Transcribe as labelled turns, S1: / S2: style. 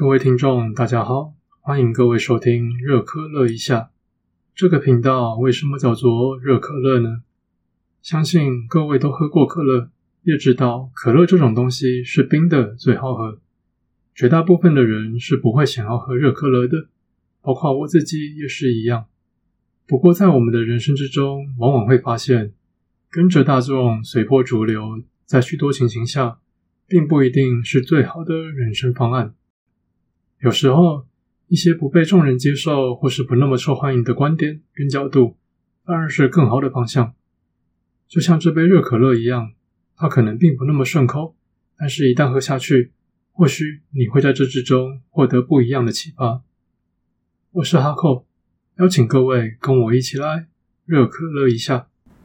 S1: 各位听众，大家好，欢迎各位收听热可乐一下这个频道。为什么叫做热可乐呢？相信各位都喝过可乐，也知道可乐这种东西是冰的最好喝。绝大部分的人是不会想要喝热可乐的，包括我自己也是一样。不过在我们的人生之中，往往会发现，跟着大众随波逐流，在许多情形下，并不一定是最好的人生方案。有时候，一些不被众人接受或是不那么受欢迎的观点跟角度，反而是更好的方向。就像这杯热可乐一样，它可能并不那么顺口，但是一旦喝下去，或许你会在这之中获得不一样的启发。我是哈寇，邀请各位跟我一起来热可乐一下。